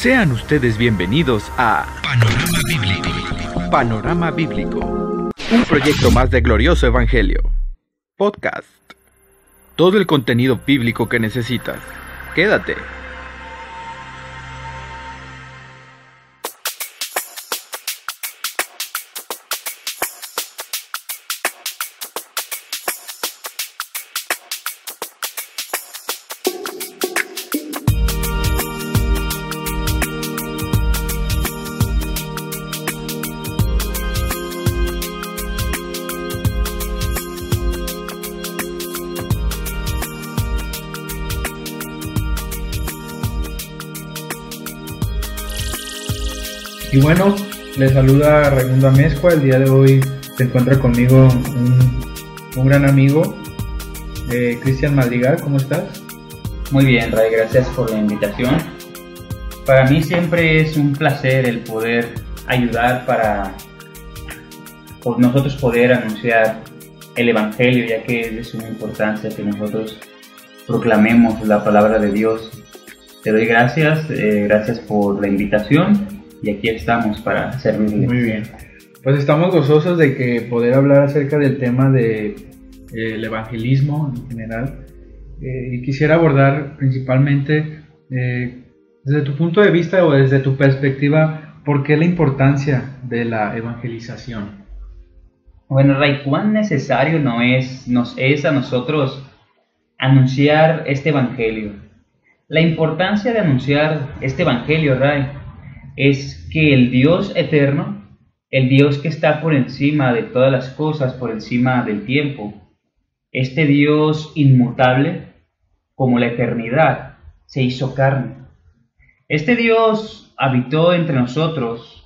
Sean ustedes bienvenidos a Panorama Bíblico. Panorama Bíblico. Un proyecto más de Glorioso Evangelio. Podcast. Todo el contenido bíblico que necesitas. Quédate. Y bueno, les saluda Raimundo Amezcua. El día de hoy se encuentra conmigo un, gran amigo, eh, Cristian Madrigal. ¿Cómo estás? Muy bien, Ray, gracias por la invitación. Para mí siempre es un placer el poder ayudar para nosotros poder anunciar el Evangelio, ya que es de suma importancia que nosotros proclamemos la palabra de Dios. Te doy gracias, eh, gracias por la invitación y aquí estamos para servirle. Muy bien. Pues estamos gozosos de que poder hablar acerca del tema de eh, el evangelismo en general eh, y quisiera abordar principalmente eh, desde tu punto de vista o desde tu perspectiva por qué la importancia de la evangelización. Bueno, Ray, ¿cuán necesario no es, nos es a nosotros anunciar este evangelio? La importancia de anunciar este evangelio, Ray, es que el Dios eterno, el Dios que está por encima de todas las cosas, por encima del tiempo, este Dios inmutable, como la eternidad, se hizo carne. Este Dios habitó entre nosotros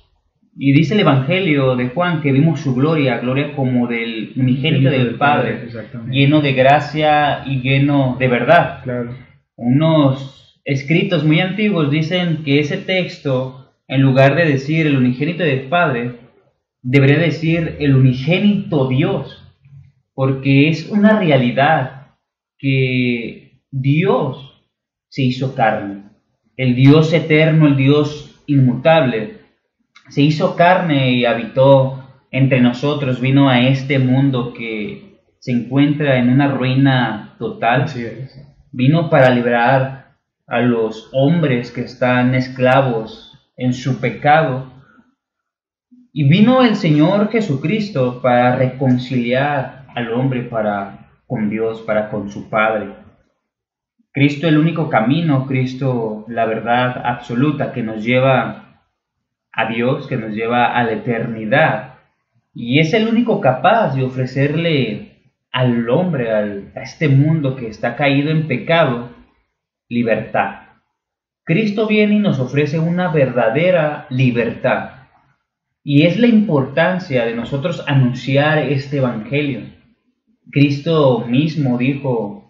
y dice el Evangelio de Juan que vimos su gloria, gloria como del unigénito del Padre, lleno de gracia y lleno de verdad. Unos escritos muy antiguos dicen que ese texto en lugar de decir el unigénito del Padre, debería decir el unigénito Dios, porque es una realidad que Dios se hizo carne. El Dios eterno, el Dios inmutable, se hizo carne y habitó entre nosotros, vino a este mundo que se encuentra en una ruina total. Vino para liberar a los hombres que están esclavos en su pecado. Y vino el Señor Jesucristo para reconciliar al hombre para con Dios, para con su Padre. Cristo el único camino, Cristo la verdad absoluta que nos lleva a Dios, que nos lleva a la eternidad. Y es el único capaz de ofrecerle al hombre, al, a este mundo que está caído en pecado, libertad. Cristo viene y nos ofrece una verdadera libertad. Y es la importancia de nosotros anunciar este Evangelio. Cristo mismo dijo,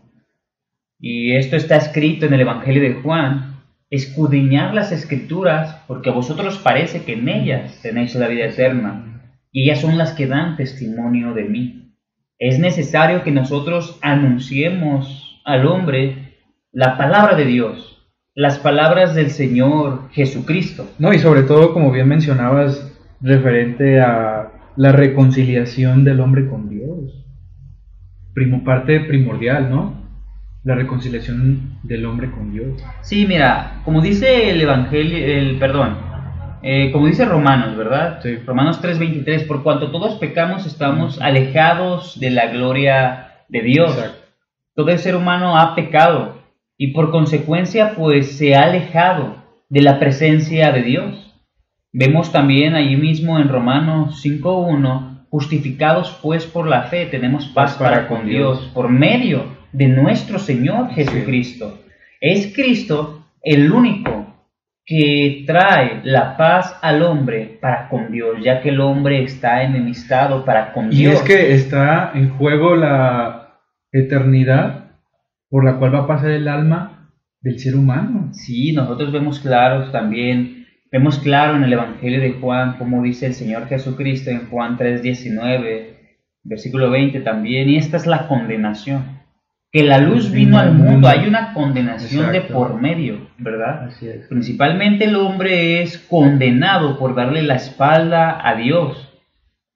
y esto está escrito en el Evangelio de Juan, escudriñar las escrituras porque a vosotros parece que en ellas tenéis la vida eterna, y ellas son las que dan testimonio de mí. Es necesario que nosotros anunciemos al hombre la palabra de Dios, las palabras del Señor Jesucristo. No, y sobre todo, como bien mencionabas, referente a la reconciliación del hombre con Dios. Primo, parte primordial, ¿no? La reconciliación del hombre con Dios. Sí, mira, como dice el Evangelio, el perdón, eh, como dice Romanos, ¿verdad? Sí. Romanos 3:23, por cuanto todos pecamos estamos alejados de la gloria de Dios. Todo el ser humano ha pecado y por consecuencia pues se ha alejado de la presencia de Dios. Vemos también allí mismo en Romanos 5.1, justificados pues por la fe tenemos paz para, con Dios, por medio de nuestro Señor Jesucristo. Es Cristo el único que trae la paz al hombre para con Dios, ya que el hombre está enemistado para con Dios. Y es que está en juego la eternidad por la cual va a pasar el alma del ser humano. Sí, nosotros vemos claro también, vemos claro en el Evangelio de Juan, como dice el Señor Jesucristo en Juan 3:19, versículo 20 también, y esta es la condenación, que la luz vino al mundo, hay una condenación de por medio, ¿verdad? Así es. Principalmente el hombre es condenado por darle la espalda a Dios.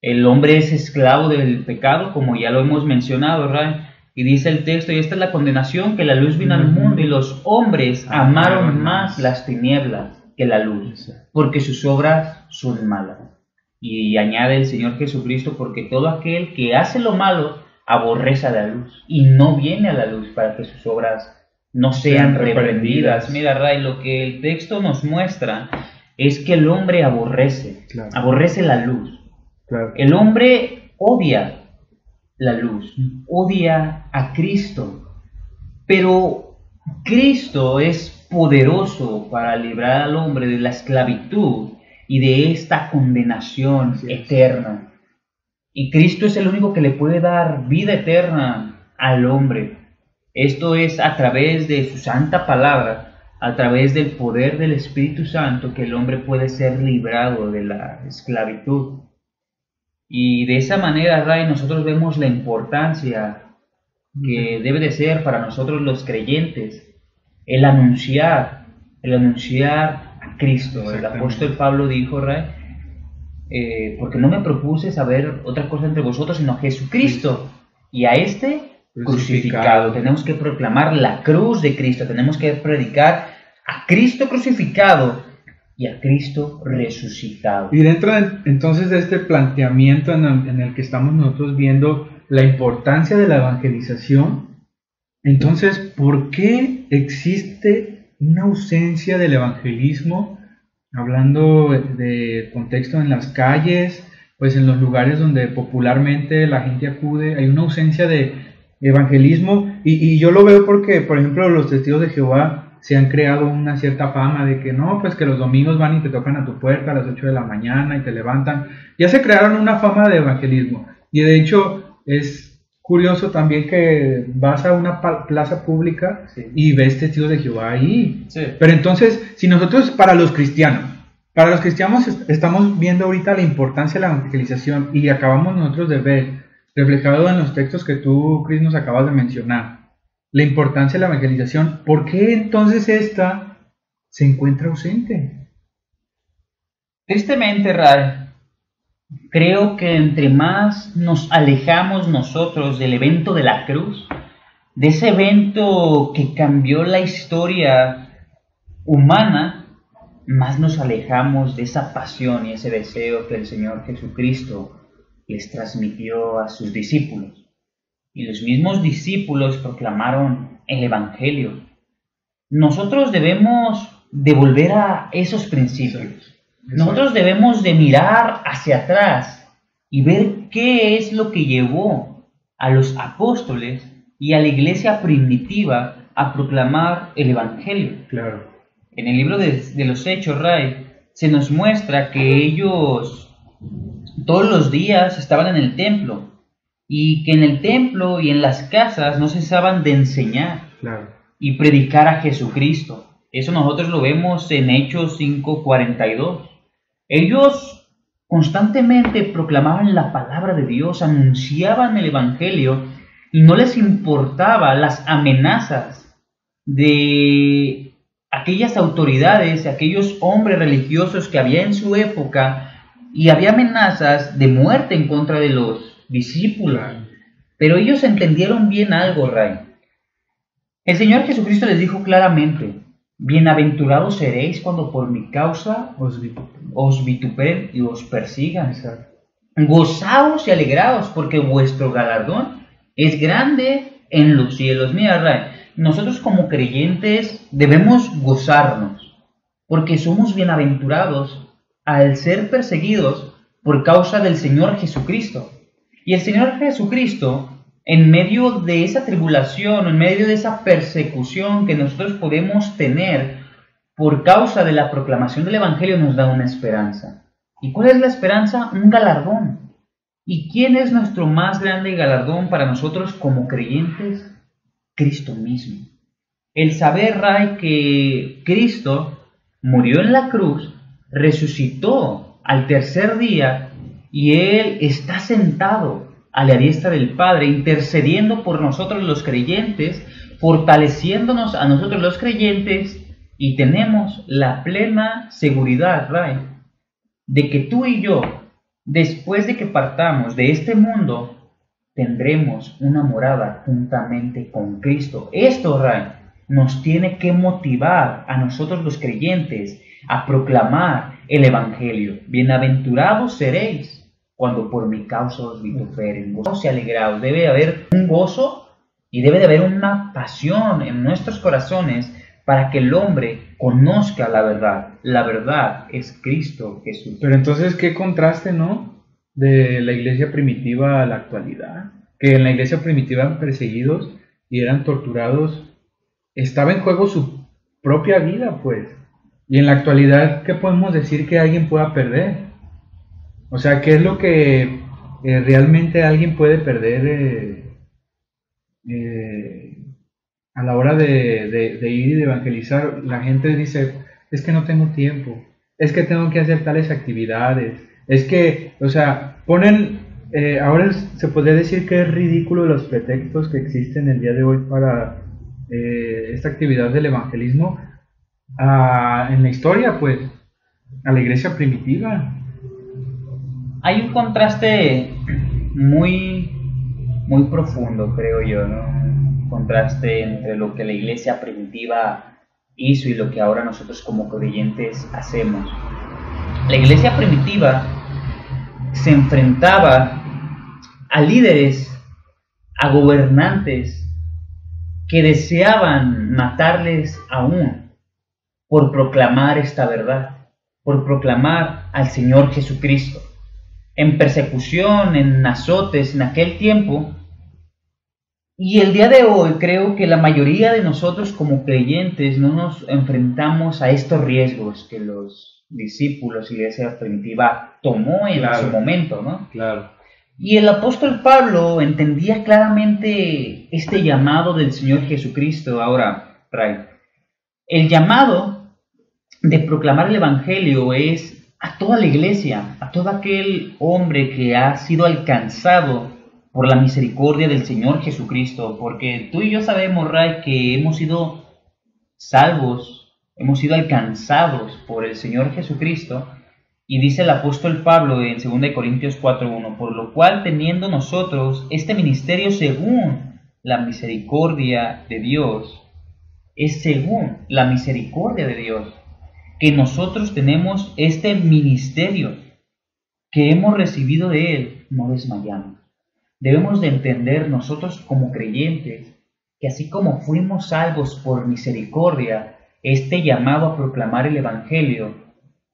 El hombre es esclavo del pecado, como ya lo hemos mencionado, ¿verdad? Y dice el texto, y esta es la condenación, que la luz vino al mundo y los hombres amaron más las tinieblas que la luz, porque sus obras son malas. Y añade el Señor Jesucristo, porque todo aquel que hace lo malo aborrece a la luz y no viene a la luz para que sus obras no sean reprendidas. Mira, Ray, lo que el texto nos muestra es que el hombre aborrece, aborrece la luz. El hombre odia la luz, odia a Cristo, pero Cristo es poderoso para librar al hombre de la esclavitud y de esta condenación eterna. Y Cristo es el único que le puede dar vida eterna al hombre. Esto es a través de su santa palabra, a través del poder del Espíritu Santo, que el hombre puede ser librado de la esclavitud. Y de esa manera, Ray, nosotros vemos la importancia que debe de ser para nosotros los creyentes el anunciar, el anunciar a Cristo. El apóstol Pablo dijo, Ray, eh, porque no me propuse saber otra cosa entre vosotros, sino a Jesucristo y a este crucificado. crucificado. Tenemos que proclamar la cruz de Cristo, tenemos que predicar a Cristo crucificado y a Cristo resucitado. Y dentro entonces de este planteamiento en el, que estamos nosotros viendo la importancia de la evangelización, entonces, ¿por qué existe una ausencia del evangelismo? Hablando de contexto en las calles, pues en los lugares donde popularmente la gente acude, hay una ausencia de evangelismo y, y yo lo veo porque, por ejemplo, los testigos de Jehová se han creado una cierta fama de que no, pues que los domingos van y te tocan a tu puerta a las 8 de la mañana y te levantan. Ya se crearon una fama de evangelismo. Y de hecho es curioso también que vas a una plaza pública y ves testigos de Jehová ahí. Pero entonces, si nosotros, para los cristianos, para los cristianos estamos viendo ahorita la importancia de la evangelización y acabamos nosotros de ver reflejado en los textos que tú, Cris, nos acabas de mencionar la importancia de la evangelización, ¿por qué entonces esta se encuentra ausente? Tristemente, Ray, creo que entre más nos alejamos nosotros del evento de la cruz, de ese evento que cambió la historia humana, más nos alejamos de esa pasión y ese deseo que el Señor Jesucristo les transmitió a sus discípulos y los mismos discípulos proclamaron el Evangelio. Nosotros debemos devolver a esos principios. Nosotros debemos de mirar hacia atrás y ver qué es lo que llevó a los apóstoles y a la iglesia primitiva a proclamar el Evangelio. Claro. En el libro de, de los Hechos, Ray, se nos muestra que ellos todos los días estaban en el templo y que en el templo y en las casas no cesaban de enseñar y predicar a Jesucristo. Eso nosotros lo vemos en Hechos 5:42. Ellos constantemente proclamaban la palabra de Dios, anunciaban el Evangelio y no les importaba las amenazas de aquellas autoridades, aquellos hombres religiosos que había en su época y había amenazas de muerte en contra de los discípulos. Pero ellos entendieron bien algo, Ray. El Señor Jesucristo les dijo claramente, bienaventurados seréis cuando por mi causa os, vituperen y os persigan. Gozaos y alegraos porque vuestro galardón es grande en los cielos. Mira, nosotros como creyentes debemos gozarnos porque somos bienaventurados al ser perseguidos por causa del Señor Jesucristo. Y el Señor Jesucristo, en medio de esa tribulación, en medio de esa persecución que nosotros podemos tener por causa de la proclamación del Evangelio, nos da una esperanza. ¿Y cuál es la esperanza? Un galardón. ¿Y quién es nuestro más grande galardón para nosotros como creyentes? Cristo mismo. El saber, Ray, que Cristo murió en la cruz, resucitó al tercer día y Él está sentado a la diestra del Padre, intercediendo por nosotros los creyentes, fortaleciéndonos a nosotros los creyentes, y tenemos la plena seguridad, Ray, de que tú y yo, después de que partamos de este mundo, tendremos una morada juntamente con Cristo. Esto, Ray, nos tiene que motivar a nosotros los creyentes a proclamar el Evangelio. Bienaventurados seréis cuando por mi causa os vituperen. Gozo y alegrados. Debe haber un gozo y debe de haber una pasión en nuestros corazones para que el hombre conozca la verdad. La verdad es Cristo Jesús. Pero entonces, ¿qué contraste, no? De la iglesia primitiva a la actualidad. Que en la iglesia primitiva eran perseguidos y eran torturados. Estaba en juego su propia vida, pues. Y en la actualidad, ¿qué podemos decir que alguien pueda perder? O sea, ¿qué es lo que eh, realmente alguien puede perder eh, eh, a la hora de, ir y de evangelizar? La gente dice, es que no tengo tiempo, es que tengo que hacer tales actividades, es que, o sea, ponen, ahora se podría decir que es ridículo los pretextos que existen el día de hoy para esta actividad del evangelismo en la historia, pues, a la iglesia primitiva. Hay un contraste muy, muy profundo, creo yo, ¿no? Un contraste entre lo que la iglesia primitiva hizo y lo que ahora nosotros como creyentes hacemos. La iglesia primitiva se enfrentaba a líderes, a gobernantes que deseaban matarles aún por proclamar esta verdad, por proclamar al Señor Jesucristo. En persecución, en azotes, en aquel tiempo. Y el día de hoy creo que la mayoría de nosotros como creyentes no nos enfrentamos a estos riesgos que los discípulos y la iglesia primitiva tomó en su momento, ¿no? Claro. Y el apóstol Pablo entendía claramente este llamado del Señor Jesucristo. Ahora, Ray, el llamado de proclamar el Evangelio es a toda la iglesia, a todo aquel hombre que ha sido alcanzado por la misericordia del Señor Jesucristo, porque tú y yo sabemos, Ray, que hemos sido salvos, hemos sido alcanzados por el Señor Jesucristo, y dice el apóstol Pablo en 2 Corintios 4.1, por lo cual teniendo nosotros este ministerio según la misericordia de Dios, es según la misericordia de Dios que nosotros tenemos este ministerio que hemos recibido de Él, no desmayamos. Debemos de entender nosotros como creyentes que así como fuimos salvos por misericordia, este llamado a proclamar el Evangelio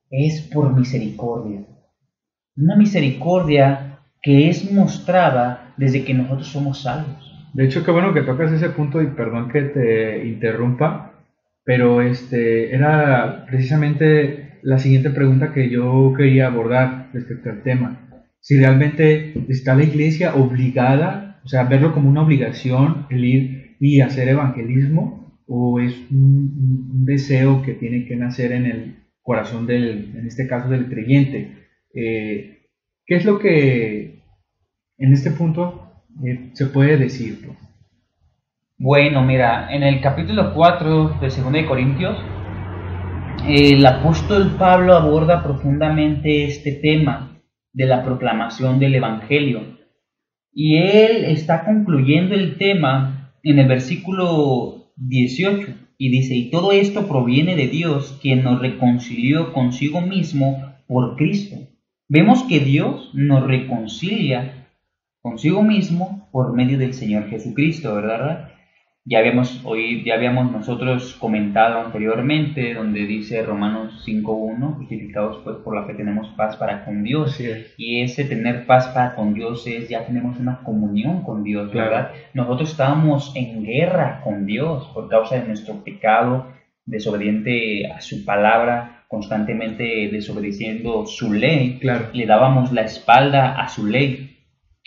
es por misericordia. Una misericordia que es mostrada desde que nosotros somos salvos. De hecho, qué bueno que tocas ese punto y perdón que te interrumpa, pero este era precisamente la siguiente pregunta que yo quería abordar respecto al tema. Si realmente está la iglesia obligada, o sea, verlo como una obligación el ir y hacer evangelismo, o es un, deseo que tiene que nacer en el corazón del, en este caso del creyente. Eh, ¿Qué es lo que en este punto eh, se puede decir? Bueno, mira, en el capítulo 4 de 2 de Corintios, el apóstol Pablo aborda profundamente este tema de la proclamación del Evangelio. Y él está concluyendo el tema en el versículo 18 y dice, y todo esto proviene de Dios, quien nos reconcilió consigo mismo por Cristo. Vemos que Dios nos reconcilia consigo mismo por medio del Señor Jesucristo, ¿verdad? Ya habíamos oído, ya habíamos nosotros comentado anteriormente, donde dice Romanos 5.1, justificados pues por la fe tenemos paz para con Dios. Y ese tener paz para con Dios es, ya tenemos una comunión con Dios, ¿verdad? Nosotros estábamos en guerra con Dios por causa de nuestro pecado, desobediente a su palabra, constantemente desobedeciendo su ley. Claro. Le dábamos la espalda a su ley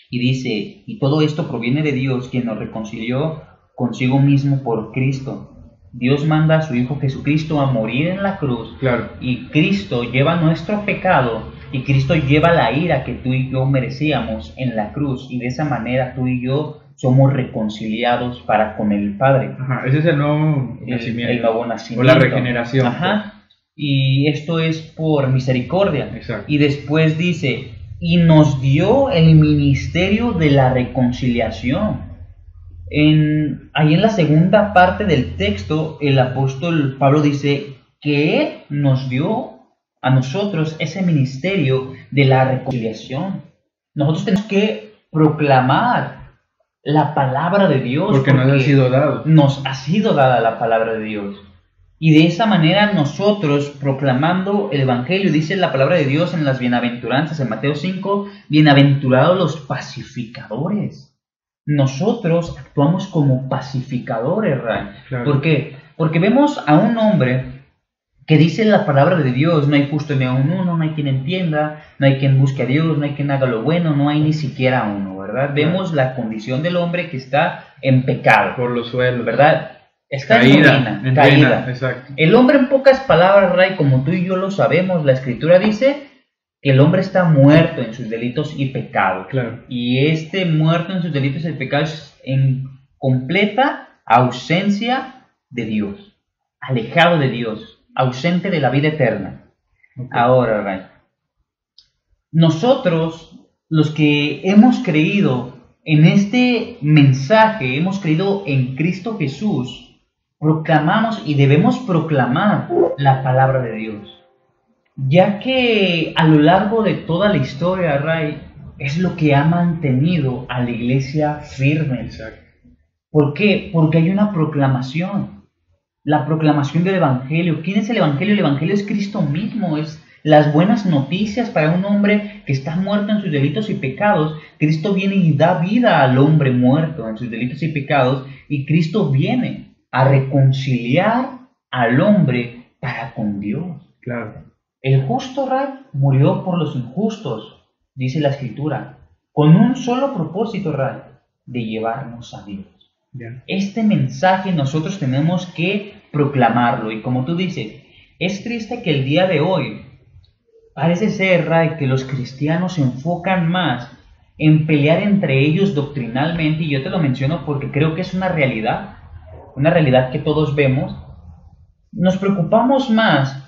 y dice, y todo esto proviene de Dios, quien nos reconcilió consigo mismo por Cristo. Dios manda a su Hijo Jesucristo a morir en la cruz claro. y Cristo lleva nuestro pecado Y Cristo lleva la ira que tú y yo merecíamos en la cruz y de esa manera tú y yo somos reconciliados para con el Padre. Ajá, ese es el nuevo nacimiento. El nuevo nacimiento. O la regeneración. Ajá. Y esto es por misericordia. Exacto. Y después dice, y nos dio el ministerio de la reconciliación. En, ahí en la segunda parte del texto, el apóstol Pablo dice que Él nos dio a nosotros ese ministerio de la reconciliación. Nosotros tenemos que proclamar la palabra de Dios. Porque, nos ha sido dado. Nos ha sido dada la palabra de Dios. Y de esa manera nosotros, proclamando el Evangelio, dice la palabra de Dios en las bienaventuranzas, en Mateo 5, bienaventurados los pacificadores. Nosotros actuamos como pacificadores, Ray. ¿Por qué? Porque vemos a un hombre que dice la palabra de Dios, no hay justo ni a un uno, no hay quien entienda, no hay quien busque a Dios, no hay quien haga lo bueno, no hay ni siquiera uno, ¿verdad? Vemos la condición del hombre que está en pecado. Por los suelos. ¿Verdad? Está caída, en caída. Exacto. El hombre en pocas palabras, Ray, como tú y yo lo sabemos, la escritura dice que el hombre está muerto en sus delitos y pecados. Claro. Y este muerto en sus delitos y pecados en completa ausencia de Dios, alejado de Dios ausente de la vida eterna. Ahora, Ray, nosotros, los que hemos creído en este mensaje, hemos creído en Cristo Jesús, proclamamos y debemos proclamar la palabra de Dios. Ya que a lo largo de toda la historia, Ray, es lo que ha mantenido a la iglesia firme. ¿Por qué? Porque hay una proclamación la proclamación del Evangelio. ¿Quién es el Evangelio? El Evangelio es Cristo mismo, es las buenas noticias para un hombre que está muerto en sus delitos y pecados. Cristo viene y da vida al hombre muerto en sus delitos y pecados y Cristo viene a reconciliar al hombre para con Dios. Claro. El justo Rey murió por los injustos, dice la escritura, con un solo propósito, Rey, de llevarnos a Dios. Este mensaje nosotros tenemos que proclamarlo y como tú dices, es triste que el día de hoy parece ser, Ray, que los cristianos se enfocan más en pelear entre ellos doctrinalmente y yo te lo menciono porque creo que es una realidad, una realidad que todos vemos. Nos preocupamos más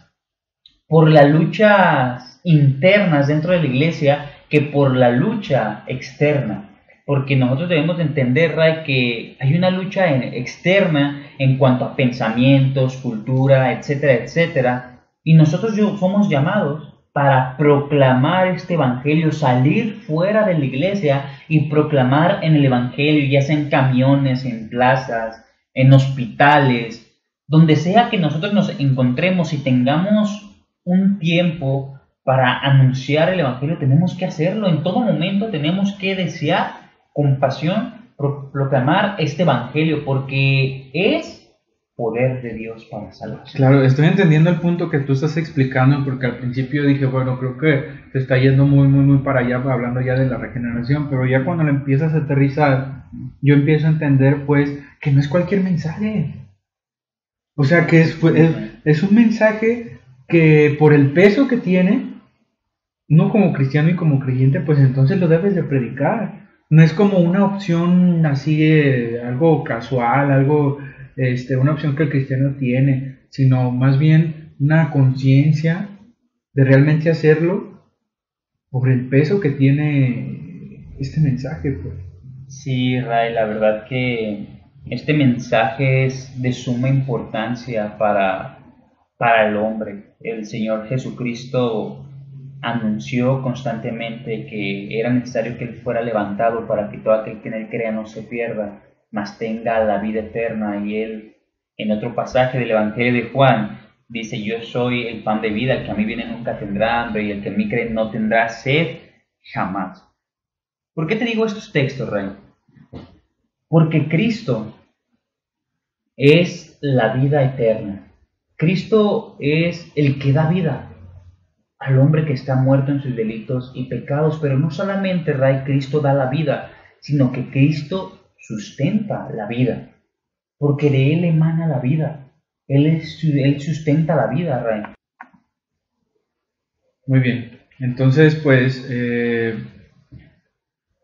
por las luchas internas dentro de la iglesia que por la lucha externa. Porque nosotros debemos entender, Ray, que hay una lucha externa en cuanto a pensamientos, cultura, etcétera, etcétera, y nosotros somos llamados para proclamar este evangelio, salir fuera de la iglesia y proclamar en el evangelio, ya sea en camiones, en plazas, en hospitales, donde sea que nosotros nos encontremos y tengamos un tiempo para anunciar el evangelio, tenemos que hacerlo. En todo momento tenemos que desear compasión proclamar este evangelio porque es poder de Dios para salvar. Claro, estoy entendiendo el punto que tú estás explicando porque al principio dije, bueno, creo que se está yendo muy, muy, muy para allá, hablando ya de la regeneración, pero ya cuando lo empiezas a aterrizar, yo empiezo a entender pues que no es cualquier mensaje. O sea, que es, es un mensaje que por el peso que tiene, no como cristiano y como creyente, pues entonces lo debes de predicar no es como una opción así, algo casual, algo, este, una opción que el cristiano tiene, sino más bien una conciencia de realmente hacerlo por el peso que tiene este mensaje. Pues. Sí, Ray, la verdad que este mensaje es de suma importancia para, para el hombre. El Señor Jesucristo anunció constantemente que era necesario que él fuera levantado para que todo aquel que en él crea no se pierda, mas tenga la vida eterna. Y él, en otro pasaje del Evangelio de Juan, dice, yo soy el pan de vida, el que a mí viene nunca tendrá hambre, y el que en mí cree no tendrá sed jamás. ¿Por qué te digo estos textos, Rey? Porque Cristo es la vida eterna. Cristo es el que da vida al hombre que está muerto en sus delitos y pecados, pero no solamente, Ray, Cristo da la vida, sino que Cristo sustenta la vida, porque de Él emana la vida, Él, es, él sustenta la vida, Ray. Muy bien. Entonces, pues, eh,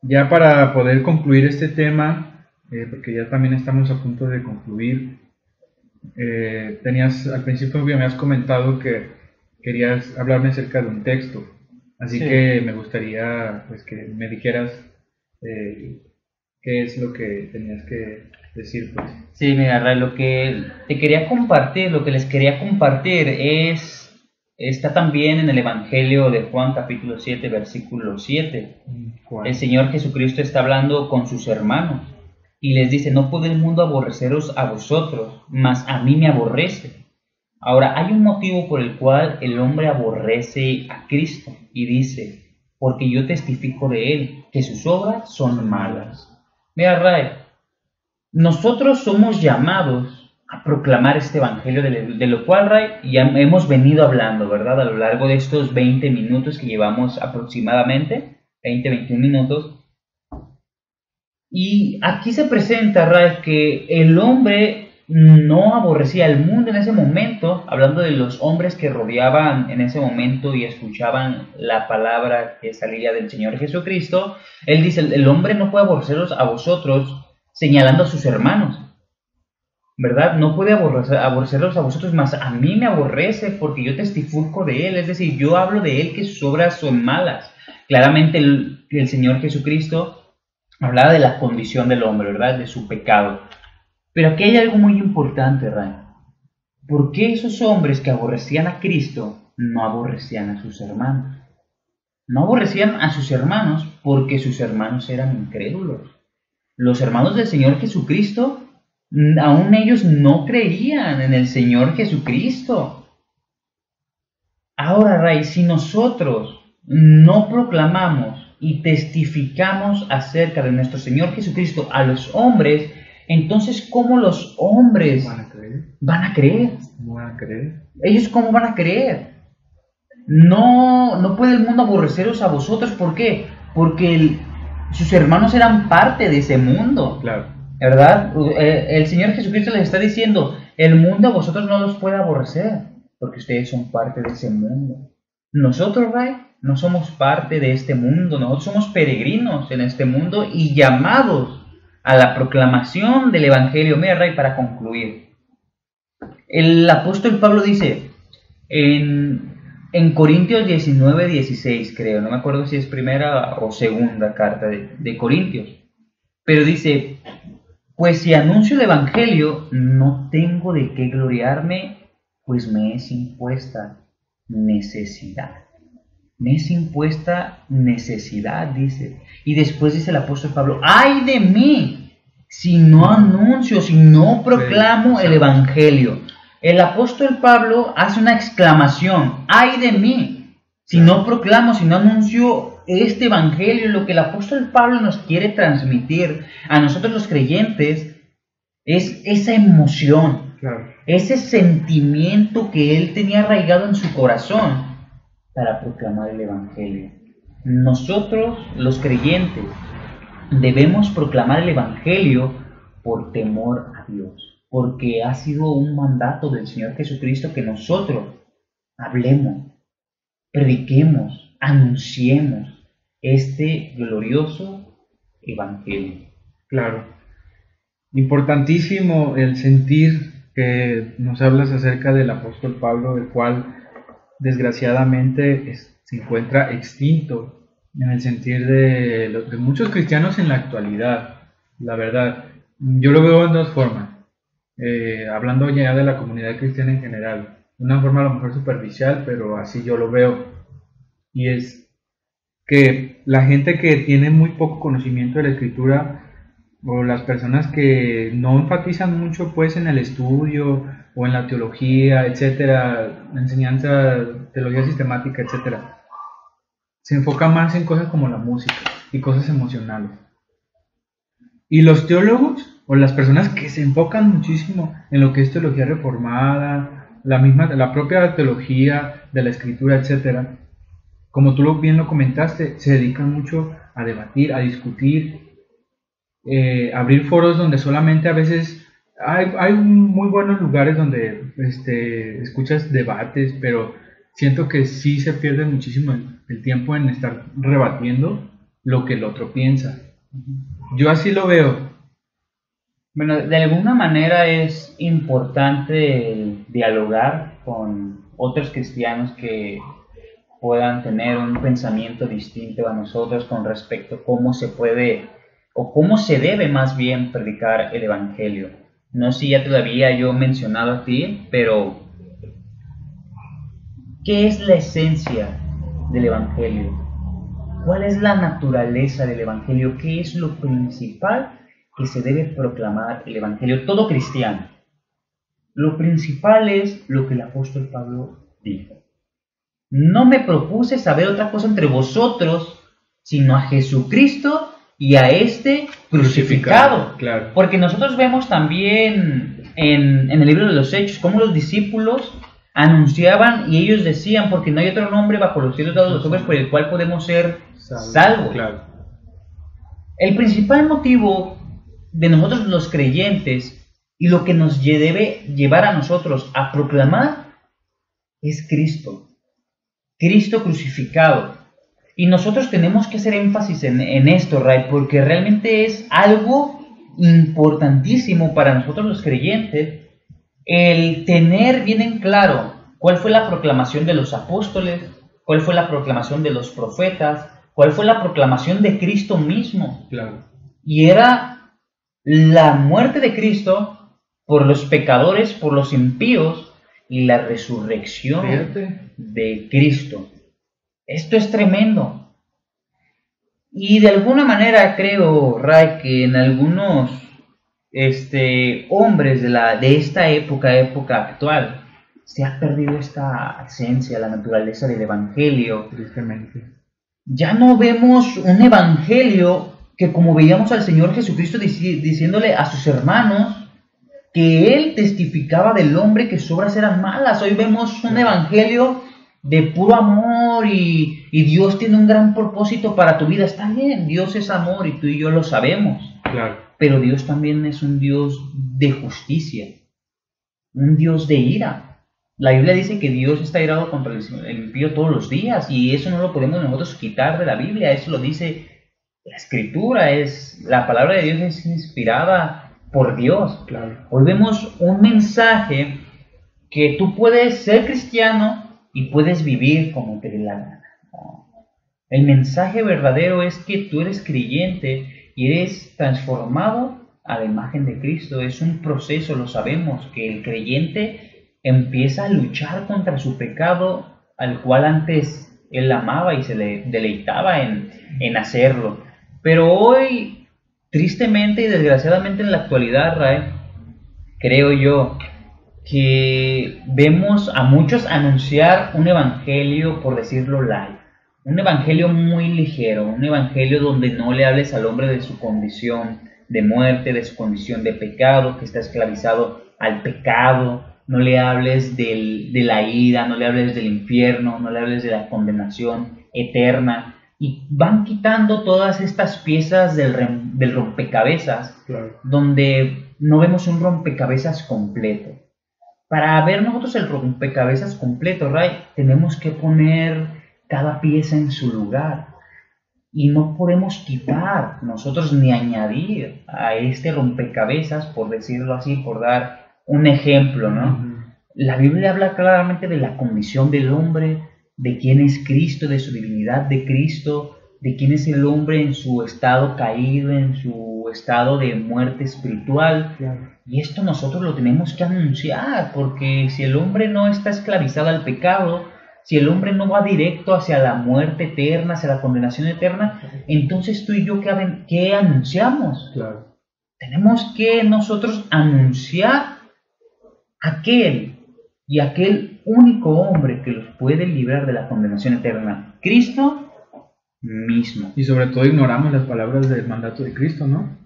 ya para poder concluir este tema, eh, porque ya también estamos a punto de concluir, eh, tenías, al principio me habías comentado que querías hablarme acerca de un texto, así que me gustaría pues, que me dijeras qué es lo que tenías que decir. Pues. Sí, mira, lo que te quería compartir, lo que les quería compartir es está también en el Evangelio de Juan capítulo 7, versículo 7. El Señor Jesucristo está hablando con sus hermanos y les dice, no puede el mundo aborreceros a vosotros, mas a mí me aborrece. Ahora, hay un motivo por el cual el hombre aborrece a Cristo y dice, porque yo testifico de él, que sus obras son malas. Mira, Ray, nosotros somos llamados a proclamar este evangelio, de, lo cual, Ray, ya hemos venido hablando, ¿verdad? A lo largo de estos 20 minutos que llevamos aproximadamente, 20, 21 minutos. Y aquí se presenta, Ray, que el hombre no aborrecía al mundo en ese momento, hablando de los hombres que rodeaban en ese momento y escuchaban la palabra que salía del Señor Jesucristo. Él dice, el hombre no puede aborreceros a vosotros, señalando a sus hermanos ¿verdad? No puede aborrecerlos a vosotros, más a mí me aborrece porque yo testifico de él, es decir, yo hablo de él que sus obras son malas. Claramente el, el Señor Jesucristo hablaba de la condición del hombre, ¿verdad? De su pecado. Pero aquí hay algo muy importante, Ray. ¿Por qué esos hombres que aborrecían a Cristo no aborrecían a sus hermanos? No aborrecían a sus hermanos porque sus hermanos eran incrédulos. Los hermanos del Señor Jesucristo aún ellos no creían en el Señor Jesucristo. Ahora, Ray, si nosotros no proclamamos y testificamos acerca de nuestro Señor Jesucristo a los hombres, entonces, ¿cómo los hombres van a creer? Van a creer. Van a creer. ¿Ellos cómo van a creer? No, no puede el mundo aborreceros a vosotros. ¿Por qué? Porque sus hermanos eran parte de ese mundo. Claro. ¿verdad? Eh, el Señor Jesucristo les está diciendo, el mundo a vosotros no los puede aborrecer, porque ustedes son parte de ese mundo. Nosotros, Ray, no somos parte de este mundo, nosotros somos peregrinos en este mundo y llamados a la proclamación del Evangelio. Mira, Ray, para concluir. El apóstol Pablo dice en, en Corintios 19, 16, creo, no me acuerdo si es primera o segunda carta de, de Corintios, pero dice, pues si anuncio el Evangelio, no tengo de qué gloriarme, pues me es impuesta necesidad. Me es impuesta necesidad, dice. Y después dice el apóstol Pablo, ay de mí, si no anuncio, si no proclamo el Evangelio. El apóstol Pablo hace una exclamación, ay de mí, si no proclamo, si no anuncio este Evangelio, lo que el apóstol Pablo nos quiere transmitir a nosotros los creyentes, es esa emoción, ese sentimiento que él tenía arraigado en su corazón para proclamar el Evangelio. Nosotros, los creyentes, debemos proclamar el Evangelio por temor a Dios, porque ha sido un mandato del Señor Jesucristo que nosotros hablemos, prediquemos, anunciemos este glorioso Evangelio. Claro. Importantísimo el sentir que nos hablas acerca del apóstol Pablo, el cual desgraciadamente se encuentra extinto en el sentir de, muchos cristianos en la actualidad. La verdad, yo lo veo en dos formas. Eh, hablando ya de la comunidad cristiana en general. Una forma a lo mejor superficial, pero así yo lo veo. Y es que la gente que tiene muy poco conocimiento de la escritura o las personas que no enfatizan mucho pues en el estudio o en la teología, etcétera, enseñanza, teología sistemática, etcétera, se enfoca más en cosas como la música y cosas emocionales. Y los teólogos o las personas que se enfocan muchísimo en lo que es teología reformada, la misma la propia teología de la escritura, etcétera, como tú bien lo comentaste, se dedican mucho a debatir, a discutir, eh, abrir foros donde solamente a veces hay, muy buenos lugares donde este, escuchas debates, pero siento que sí se pierde muchísimo el, tiempo en estar rebatiendo lo que el otro piensa. Yo así lo veo. Bueno, de alguna manera es importante dialogar con otros cristianos que puedan tener un pensamiento distinto a nosotros con respecto a cómo se puede o cómo se debe más bien predicar el Evangelio. No sé si ya todavía yo he mencionado a ti, pero ¿qué es la esencia del Evangelio? ¿Cuál es la naturaleza del Evangelio? ¿Qué es lo principal que se debe proclamar el Evangelio? Todo cristiano. Lo principal es lo que el apóstol Pablo dijo. No me propuse saber otra cosa entre vosotros, sino a Jesucristo y a este crucificado. Claro. Porque nosotros vemos también en, el libro de los Hechos cómo los discípulos anunciaban y ellos decían, porque no hay otro nombre bajo los cielos de los hombres por el cual podemos ser salvos. Claro. El principal motivo de nosotros los creyentes y lo que nos debe llevar a nosotros a proclamar es Cristo. Cristo crucificado. Y nosotros tenemos que hacer énfasis en, esto, Ray, porque realmente es algo importantísimo para nosotros los creyentes el tener bien en claro cuál fue la proclamación de los apóstoles, cuál fue la proclamación de los profetas, cuál fue la proclamación de Cristo mismo. Claro. Y era la muerte de Cristo por los pecadores, por los impíos, y la resurrección de Cristo. Esto es tremendo. Y de alguna manera creo, Ray, que en algunos este, hombres de, la, de esta época, época actual, se ha perdido esta esencia, la naturaleza del Evangelio. Tristemente. Ya no vemos un Evangelio que como veíamos al Señor Jesucristo diciéndole a sus hermanos, que él testificaba del hombre que sus obras eran malas. Hoy vemos un evangelio de puro amor y, Dios tiene un gran propósito para tu vida. Está bien, Dios es amor y tú y yo lo sabemos. Claro. Pero Dios también es un Dios de justicia, un Dios de ira. La Biblia dice que Dios está irado contra el impío todos los días y eso no lo podemos nosotros quitar de la Biblia, eso lo dice la Escritura, es la palabra de Dios es inspirada por Dios. Claro. Hoy vemos un mensaje que tú puedes ser cristiano y puedes vivir como te dé la gana. El mensaje verdadero es que tú eres creyente y eres transformado a la imagen de Cristo. Es un proceso, lo sabemos, que el creyente empieza a luchar contra su pecado al cual antes él amaba y se le deleitaba en, en hacerlo. Pero hoy Tristemente y desgraciadamente en la actualidad, Rae, creo yo que vemos a muchos anunciar un evangelio, por decirlo light, un evangelio muy ligero, un evangelio donde no le hables al hombre de su condición de muerte, de su condición de pecado, que está esclavizado al pecado, no le hables de la ira, no le hables del infierno, no le hables de la condenación eterna, y van quitando todas estas piezas del, rompecabezas, donde no vemos un rompecabezas completo. Para ver nosotros el rompecabezas completo, Ray, tenemos que poner cada pieza en su lugar. Y no podemos quitar nosotros ni añadir a este rompecabezas, por decirlo así, por dar un ejemplo, ¿no? La Biblia habla claramente de la condición del hombre, de quién es Cristo, de su divinidad de Cristo, de quién es el hombre en su estado caído, en su estado de muerte espiritual. Y esto nosotros lo tenemos que anunciar, porque si el hombre no está esclavizado al pecado, si el hombre no va directo hacia la muerte eterna, hacia la condenación eterna, entonces tú y yo, ¿qué, qué anunciamos? Tenemos que nosotros anunciar aquel y aquel único hombre que los puede librar de la condenación eterna, Cristo mismo. Y sobre todo ignoramos las palabras del mandato de Cristo, ¿no?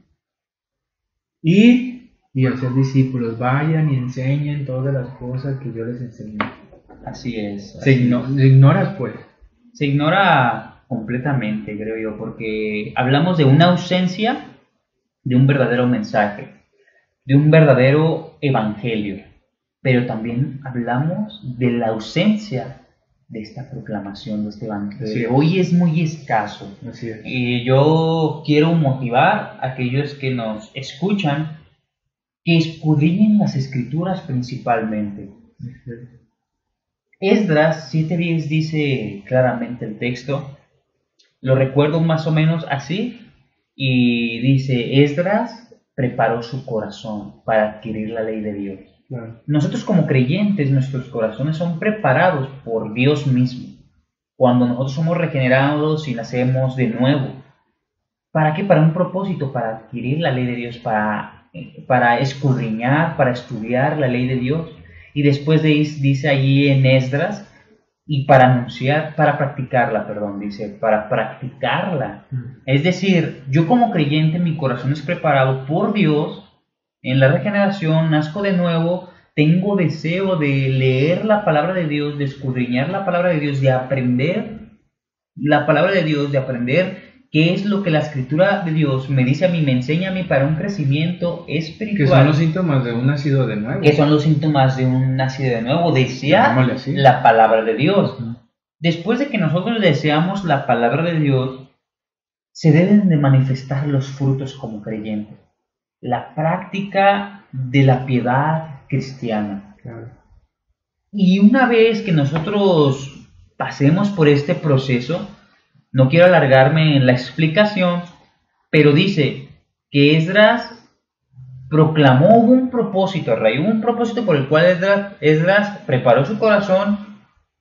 Y, y hacer discípulos, vayan y enseñen todas las cosas que yo les enseñé. Así es. se, ignoras pues. Se ignora completamente, creo yo, porque hablamos de una ausencia de un verdadero mensaje, de un verdadero evangelio pero también hablamos de la ausencia de esta proclamación de este evangelio. Hoy es muy escaso. Así es. Y yo quiero motivar a aquellos que nos escuchan que escudriñen las escrituras principalmente. Esdras 7.10 dice claramente el texto, lo recuerdo más o menos así, y dice, Esdras preparó su corazón para adquirir la ley de Dios. Nosotros como creyentes, nuestros corazones son preparados por Dios mismo. Cuando nosotros somos regenerados y nacemos de nuevo. ¿Para qué? Para un propósito, para adquirir la ley de Dios, para, para escudriñar, para estudiar la ley de Dios. Y después de, dice allí en Esdras, y para anunciar, para practicarla, perdón, dice, para practicarla. Mm. Es decir, yo como creyente, mi corazón es preparado por Dios en la regeneración, nazco de nuevo, tengo deseo de leer la palabra de Dios, de escudriñar la palabra de Dios, de aprender la palabra de Dios, de aprender qué es lo que la escritura de Dios me dice a mí, me enseña a mí para un crecimiento espiritual. Que son los síntomas de un nacido de nuevo. Que son los síntomas de un nacido de nuevo, desear la palabra de Dios. Después de que nosotros deseamos la palabra de Dios, se deben de manifestar los frutos como creyentes la práctica de la piedad cristiana. Y una vez que nosotros pasemos por este proceso, no quiero alargarme en la explicación, pero dice que Esdras proclamó un propósito, rey, un propósito por el cual Esdras, Esdras preparó su corazón,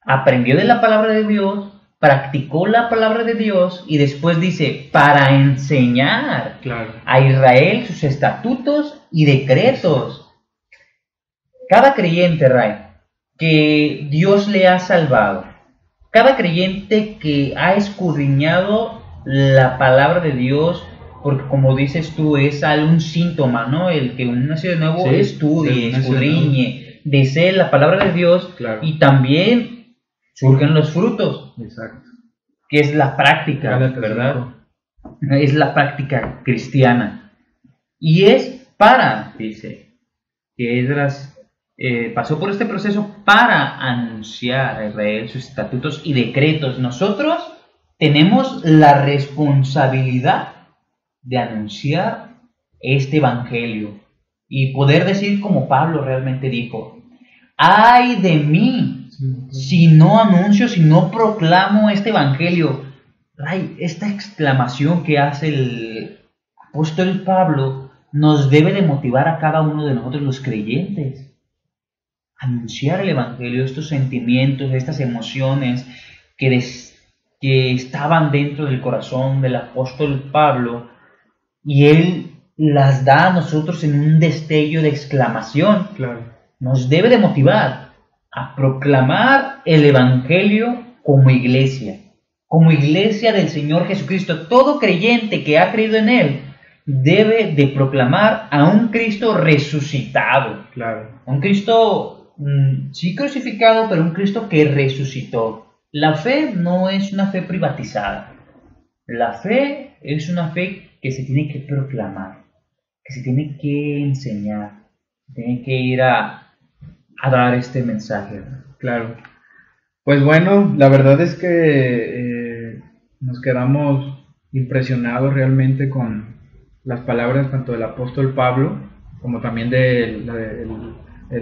aprendió de la palabra de Dios practicó la palabra de Dios y después dice, para enseñar a Israel sus estatutos y decretos. Cada creyente, Ray, que Dios le ha salvado, cada creyente que ha escudriñado la palabra de Dios, porque como dices tú, es algún síntoma, ¿no? El que un nacido nuevo estudie, escudriñe, desee la palabra de Dios y también surgen los frutos. Exacto. Que es la práctica, ¿verdad? Es la práctica cristiana. Y es para, dice, que Esdras eh, pasó por este proceso para anunciar a Israel sus estatutos y decretos. Nosotros tenemos la responsabilidad de anunciar este evangelio y poder decir como Pablo realmente dijo, ay de mí si no anuncio, si no proclamo este evangelio, esta exclamación que hace el apóstol Pablo nos debe de motivar a cada uno de nosotros los creyentes. Anunciar el evangelio, estos sentimientos, estas emociones que, que estaban dentro del corazón del apóstol Pablo y él las da a nosotros en un destello de exclamación. Nos debe de motivar a proclamar el Evangelio como iglesia, como iglesia del Señor Jesucristo. Todo creyente que ha creído en Él debe de proclamar a un Cristo resucitado. Claro. Un Cristo, mm, sí crucificado, pero un Cristo que resucitó. La fe no es una fe privatizada. La fe es una fe que se tiene que proclamar, que se tiene que enseñar, tiene que ir a, a dar este mensaje. Claro. Pues bueno, la verdad es que eh, nos quedamos impresionados realmente con las palabras tanto del apóstol Pablo como también de,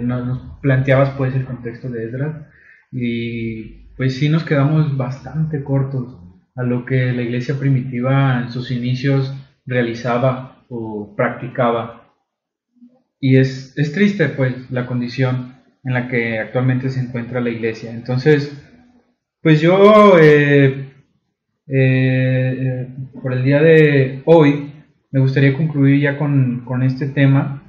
nos planteabas pues el contexto de Esdras y pues sí nos quedamos bastante cortos a lo que la iglesia primitiva en sus inicios realizaba o practicaba y es, es triste pues la condición en la que actualmente se encuentra la iglesia. Entonces, pues yo, eh, eh, por el día de hoy, me gustaría concluir ya con, este tema.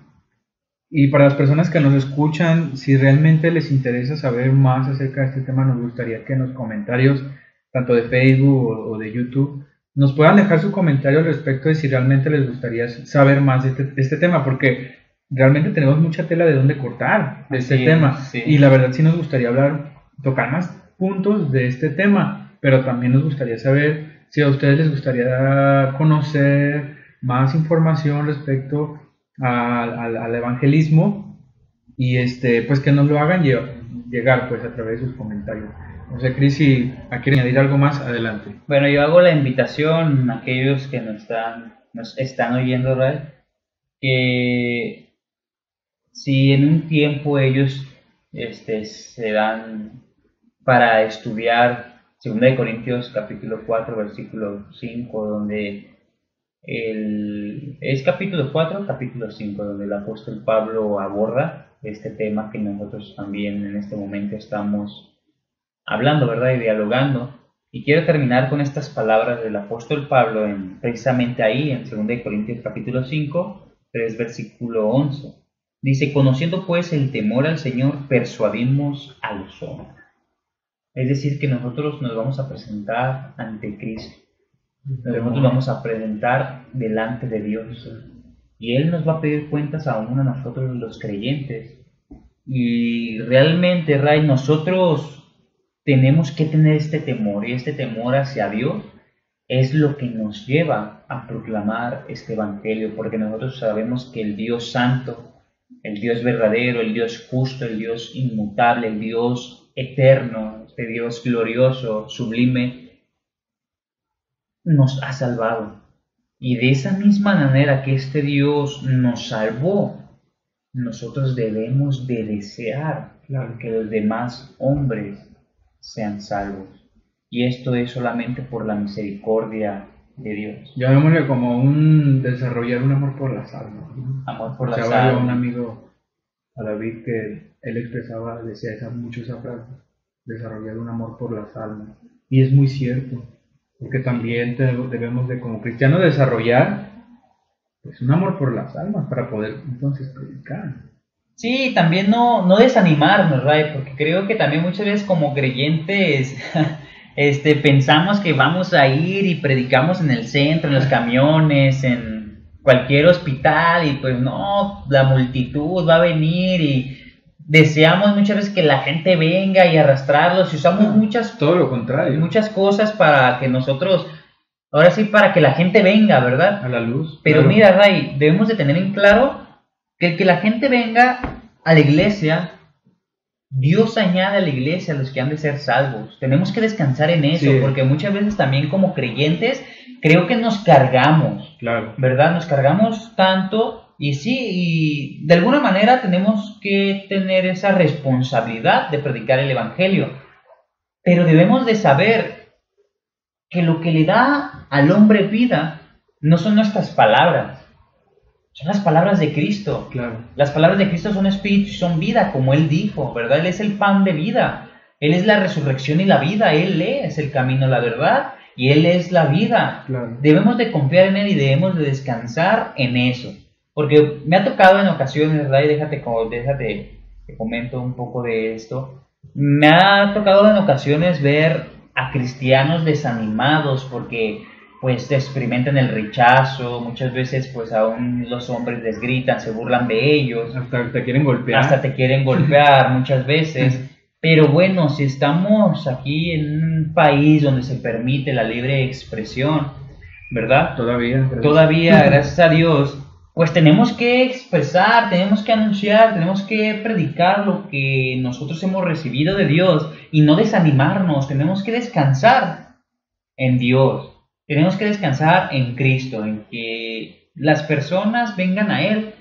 Y para las personas que nos escuchan, si realmente les interesa saber más acerca de este tema, nos gustaría que en los comentarios, tanto de Facebook o, de YouTube, nos puedan dejar su comentario al respecto de si realmente les gustaría saber más este, de este tema, porque realmente tenemos mucha tela de dónde cortar de este tema. Y la verdad sí nos gustaría hablar, tocar más puntos de este tema, pero también nos gustaría saber si a ustedes les gustaría conocer más información respecto al, evangelismo y este pues que nos lo hagan llegar pues a través de sus comentarios. No sé, Cris, si quiere añadir algo más, adelante. Bueno, yo hago la invitación a aquellos que nos están, nos están oyendo, Ray, que si en un tiempo ellos este, se dan para estudiar 2 Corintios capítulo 4, versículo 5, donde el, es capítulo 4, capítulo 5, donde el apóstol Pablo aborda este tema que nosotros también en este momento estamos hablando, ¿verdad? Y dialogando. Y quiero terminar con estas palabras del apóstol Pablo en, precisamente ahí, en 2 Corintios capítulo 5, 3 versículo 11. Dice, conociendo pues el temor al Señor, persuadimos a los hombres. Es decir, que nosotros nos vamos a presentar ante Cristo nosotros vamos a presentar delante de Dios. Y Él nos va a pedir cuentas aún a nosotros los creyentes. Y realmente, Ray, nosotros tenemos que tener este temor y este temor hacia Dios es lo que nos lleva a proclamar este Evangelio, porque nosotros sabemos que el Dios santo, el Dios verdadero, el Dios justo, el Dios inmutable, el Dios eterno, este Dios glorioso, sublime, nos ha salvado. Y de esa misma manera que este Dios nos salvó, nosotros debemos de desear que los demás hombres sean salvos. Y esto es solamente por la misericordia de Dios. Llamémosle como un desarrollar un amor por las almas. Amor por las almas. un amigo a David que él expresaba, decía esa, mucho esa frase, desarrollar un amor por las almas. Y es muy cierto porque también debemos de como cristianos desarrollar pues, un amor por las almas para poder entonces predicar. Sí, también no, no desanimarnos, Ray, porque creo que también muchas veces como creyentes este, pensamos que vamos a ir y predicamos en el centro, en los camiones, en cualquier hospital y pues no, la multitud va a venir y deseamos muchas veces que la gente venga y arrastrarlos y usamos muchas todo lo contrario. muchas cosas para que nosotros ahora sí para que la gente venga verdad a la luz pero mira Ray debemos de tener en claro que que la gente venga a la iglesia Dios añade a la iglesia a los que han de ser salvos. Tenemos que descansar en eso porque muchas veces también como creyentes creo que nos cargamos claro. verdad nos cargamos tanto y sí, y de alguna manera tenemos que tener esa responsabilidad de predicar el Evangelio. Pero debemos de saber que lo que le da al hombre vida no son nuestras palabras, son las palabras de Cristo. Claro. Las palabras de Cristo son espíritu, son vida, como Él dijo, ¿verdad? Él es el pan de vida, Él es la resurrección y la vida, Él es el camino, la verdad, y Él es la vida. Debemos de confiar en Él y debemos de descansar en eso. Porque me ha tocado en ocasiones, ¿verdad? Y déjate, déjate, te comento un poco de esto. Me ha tocado en ocasiones ver a cristianos desanimados porque pues experimentan el rechazo, muchas veces pues aún los hombres les gritan, se burlan de ellos. Hasta te quieren golpear. Hasta te quieren golpear muchas veces. Pero bueno, si estamos aquí en un país donde se permite la libre expresión, ¿verdad? Todavía. Todavía, gracias a Dios, pues tenemos que expresar, tenemos que anunciar, tenemos que predicar lo que nosotros hemos recibido de Dios y no desanimarnos, tenemos que descansar en Dios, tenemos que descansar en Cristo, en que las personas vengan a Él,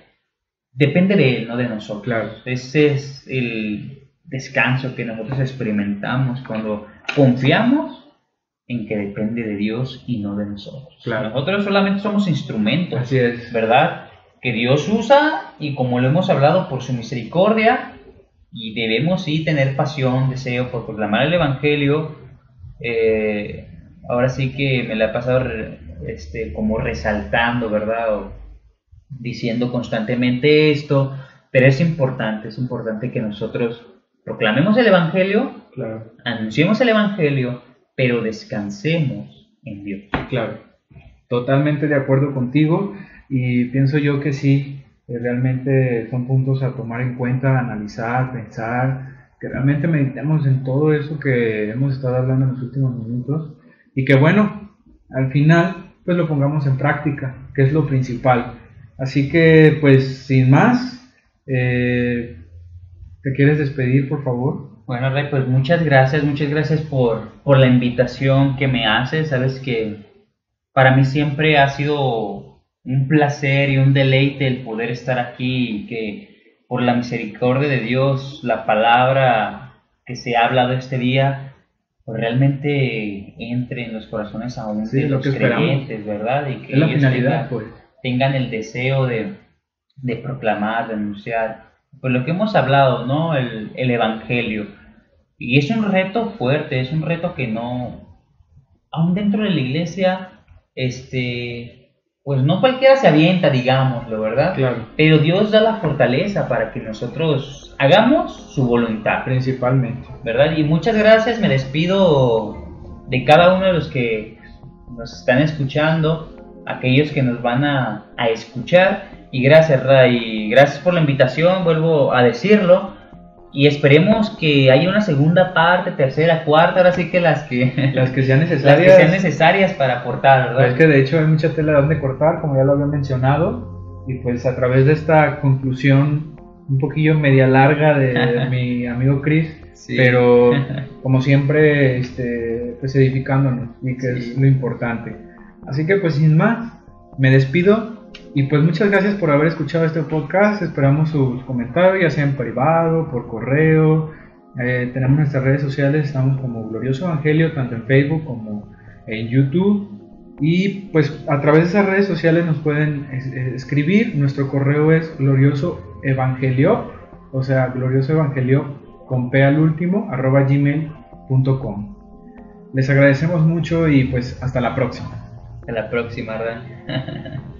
depende de Él, no de nosotros. Claro. Ese es el descanso que nosotros experimentamos cuando confiamos en que depende de Dios y no de nosotros. Nosotros solamente somos instrumentos, Así es. ¿verdad? Que Dios usa y como lo hemos hablado por su misericordia y debemos sí tener pasión, deseo por proclamar el Evangelio. Eh, ahora sí que me la he pasado este, como resaltando, ¿verdad? O diciendo constantemente esto, pero es importante, es importante que nosotros proclamemos el Evangelio, anunciemos el Evangelio, pero descansemos en Dios. Claro, totalmente de acuerdo contigo y pienso yo que sí, realmente son puntos a tomar en cuenta, analizar, pensar, que realmente meditemos en todo eso que hemos estado hablando en los últimos minutos y que bueno, al final pues lo pongamos en práctica, que es lo principal. Así que pues sin más, eh, ¿te quieres despedir por favor? Bueno, Rey, pues muchas gracias, muchas gracias por, por la invitación que me haces. Sabes que para mí siempre ha sido un placer y un deleite el poder estar aquí y que por la misericordia de Dios la palabra que se ha hablado este día pues realmente entre en los corazones aún de los creyentes, ¿verdad? Y que la finalidad, pues. tengan, el deseo de, de proclamar, de anunciar pues lo que hemos hablado, ¿no? El, el, Evangelio. Y es un reto fuerte, es un reto que no, aún dentro de la iglesia, este, pues no cualquiera se avienta, digámoslo, ¿verdad? Claro. Pero Dios da la fortaleza para que nosotros hagamos su voluntad. Principalmente. ¿Verdad? Y muchas gracias, me despido de cada uno de los que nos están escuchando, aquellos que nos van a, a escuchar y gracias, Ray. Gracias por la invitación, vuelvo a decirlo. Y esperemos que haya una segunda parte, tercera, cuarta, ahora sí que las que, las que sean necesarias. Las que sean necesarias para aportar, ¿verdad? Es que de hecho hay mucha tela de donde cortar, como ya lo había mencionado. Y pues a través de esta conclusión un poquillo media larga de, mi amigo Chris, pero como siempre, este, pues edificándonos, y que es lo importante. Así que pues sin más, me despido y pues muchas gracias por haber escuchado este podcast. Esperamos sus comentarios, ya sea en privado, por correo. Eh, tenemos nuestras redes sociales, estamos como Glorioso Evangelio, tanto en Facebook como en YouTube. Y pues a través de esas redes sociales nos pueden escribir. Nuestro correo es glorioso evangelio, o sea, glorioso evangelio con p al último, arroba gmail.com. Les agradecemos mucho y pues hasta la próxima. Hasta la próxima, ¿verdad?